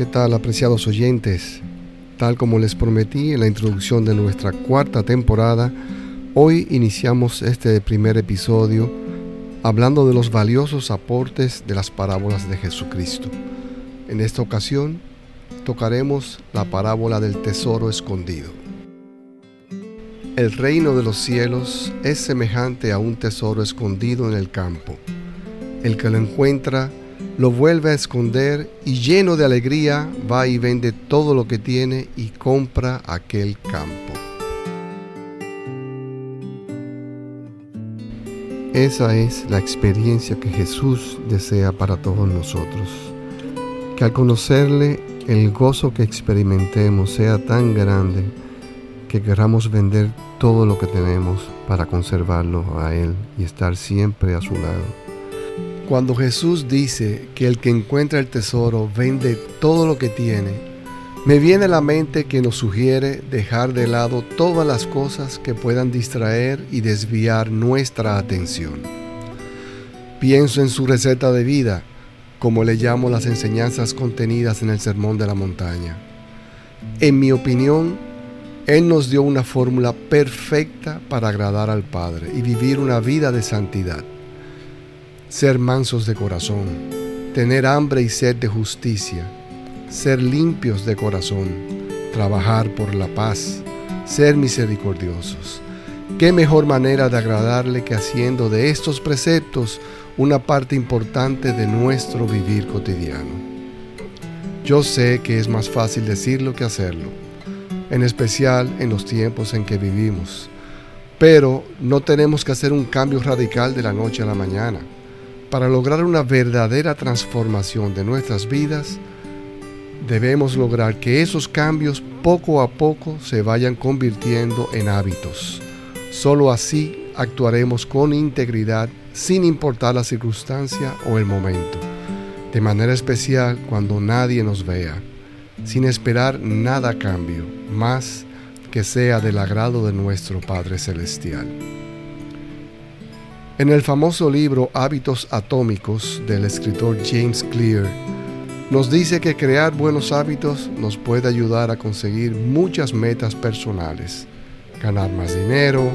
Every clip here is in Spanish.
¿Qué tal, apreciados oyentes? Tal como les prometí en la introducción de nuestra cuarta temporada, hoy iniciamos este primer episodio hablando de los valiosos aportes de las parábolas de Jesucristo. En esta ocasión tocaremos la parábola del tesoro escondido. El reino de los cielos es semejante a un tesoro escondido en el campo. El que lo encuentra lo vuelve a esconder y lleno de alegría va y vende todo lo que tiene y compra aquel campo. Esa es la experiencia que Jesús desea para todos nosotros. Que al conocerle el gozo que experimentemos sea tan grande que queramos vender todo lo que tenemos para conservarlo a Él y estar siempre a su lado. Cuando Jesús dice que el que encuentra el tesoro vende todo lo que tiene, me viene a la mente que nos sugiere dejar de lado todas las cosas que puedan distraer y desviar nuestra atención. Pienso en su receta de vida, como le llamo las enseñanzas contenidas en el Sermón de la Montaña. En mi opinión, Él nos dio una fórmula perfecta para agradar al Padre y vivir una vida de santidad ser mansos de corazón, tener hambre y sed de justicia, ser limpios de corazón, trabajar por la paz, ser misericordiosos. ¿Qué mejor manera de agradarle que haciendo de estos preceptos una parte importante de nuestro vivir cotidiano? Yo sé que es más fácil decirlo que hacerlo, en especial en los tiempos en que vivimos, pero no tenemos que hacer un cambio radical de la noche a la mañana para lograr una verdadera transformación de nuestras vidas, debemos lograr que esos cambios poco a poco se vayan convirtiendo en hábitos. Solo así actuaremos con integridad sin importar la circunstancia o el momento, de manera especial cuando nadie nos vea, sin esperar nada cambio, más que sea del agrado de nuestro Padre Celestial. En el famoso libro Hábitos Atómicos del escritor James Clear, nos dice que crear buenos hábitos nos puede ayudar a conseguir muchas metas personales, ganar más dinero,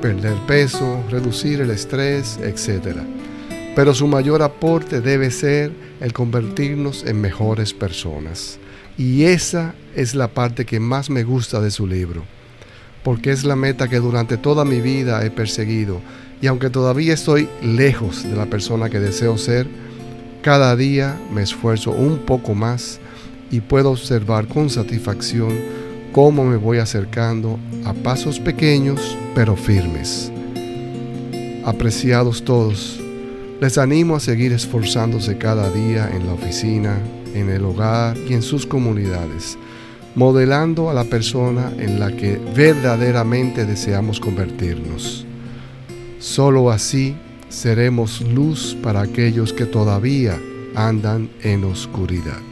perder peso, reducir el estrés, etc. Pero su mayor aporte debe ser el convertirnos en mejores personas. Y esa es la parte que más me gusta de su libro, porque es la meta que durante toda mi vida he perseguido y aunque todavía estoy lejos de la persona que deseo ser, cada día me esfuerzo un poco más y puedo observar con satisfacción cómo me voy acercando a pasos pequeños pero firmes. Apreciados todos, les animo a seguir esforzándose cada día en la oficina, en el hogar y en sus comunidades, modelando a la persona en la que verdaderamente deseamos convertirnos. Solo así seremos luz para aquellos que todavía andan en oscuridad.